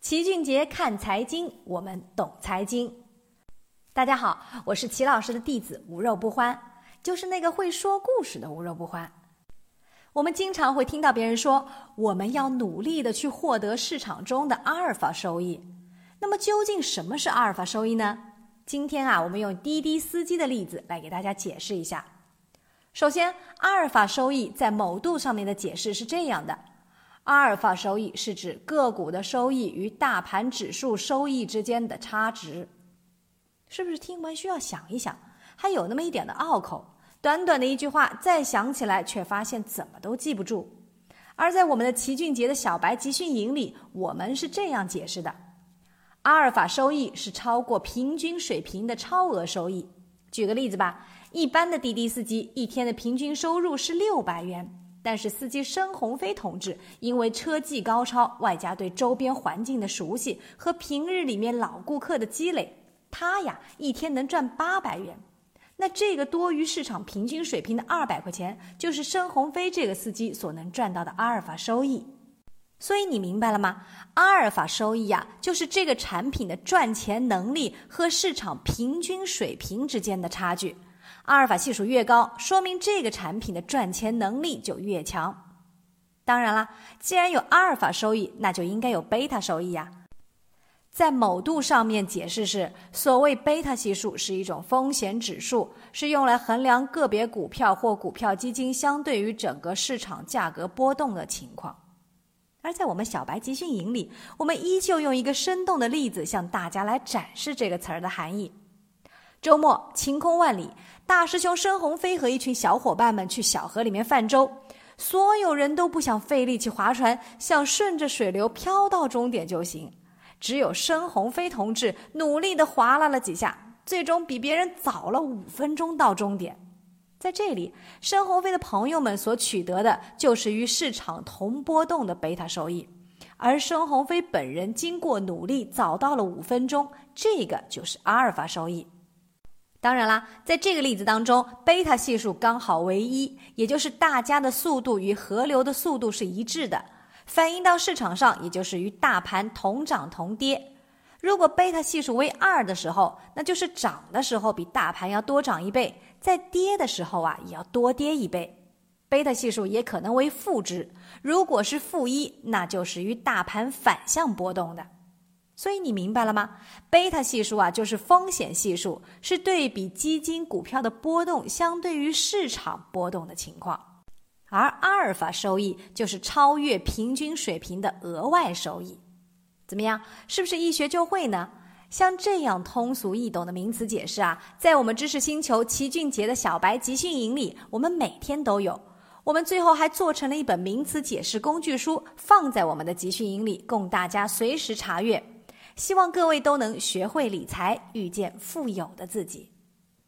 齐俊杰看财经，我们懂财经。大家好，我是齐老师的弟子无肉不欢，就是那个会说故事的无肉不欢。我们经常会听到别人说，我们要努力的去获得市场中的阿尔法收益。那么究竟什么是阿尔法收益呢？今天啊，我们用滴滴司机的例子来给大家解释一下。首先，阿尔法收益在某度上面的解释是这样的。阿尔法收益是指个股的收益与大盘指数收益之间的差值，是不是听完需要想一想？还有那么一点的拗口，短短的一句话，再想起来却发现怎么都记不住。而在我们的齐俊杰的小白集训营里，我们是这样解释的：阿尔法收益是超过平均水平的超额收益。举个例子吧，一般的滴滴司机一天的平均收入是六百元。但是司机申鸿飞同志因为车技高超，外加对周边环境的熟悉和平日里面老顾客的积累，他呀一天能赚八百元。那这个多于市场平均水平的二百块钱，就是申鸿飞这个司机所能赚到的阿尔法收益。所以你明白了吗？阿尔法收益呀，就是这个产品的赚钱能力和市场平均水平之间的差距。阿尔法系数越高，说明这个产品的赚钱能力就越强。当然啦，既然有阿尔法收益，那就应该有贝塔收益呀。在某度上面解释是，所谓贝塔系数是一种风险指数，是用来衡量个别股票或股票基金相对于整个市场价格波动的情况。而在我们小白集训营里，我们依旧用一个生动的例子向大家来展示这个词儿的含义。周末晴空万里，大师兄申鸿飞和一群小伙伴们去小河里面泛舟。所有人都不想费力气划船，想顺着水流漂到终点就行。只有申鸿飞同志努力地划拉了几下，最终比别人早了五分钟到终点。在这里，申鸿飞的朋友们所取得的就是与市场同波动的贝塔收益，而申鸿飞本人经过努力早到了五分钟，这个就是阿尔法收益。当然啦，在这个例子当中，贝塔系数刚好为一，也就是大家的速度与河流的速度是一致的，反映到市场上，也就是与大盘同涨同跌。如果贝塔系数为二的时候，那就是涨的时候比大盘要多涨一倍，在跌的时候啊也要多跌一倍。贝塔系数也可能为负值，如果是负一，那就是与大盘反向波动的。所以你明白了吗？贝塔系数啊，就是风险系数，是对比基金股票的波动相对于市场波动的情况；而阿尔法收益就是超越平均水平的额外收益。怎么样？是不是一学就会呢？像这样通俗易懂的名词解释啊，在我们知识星球齐俊杰的小白集训营里，我们每天都有。我们最后还做成了一本名词解释工具书，放在我们的集训营里，供大家随时查阅。希望各位都能学会理财，遇见富有的自己。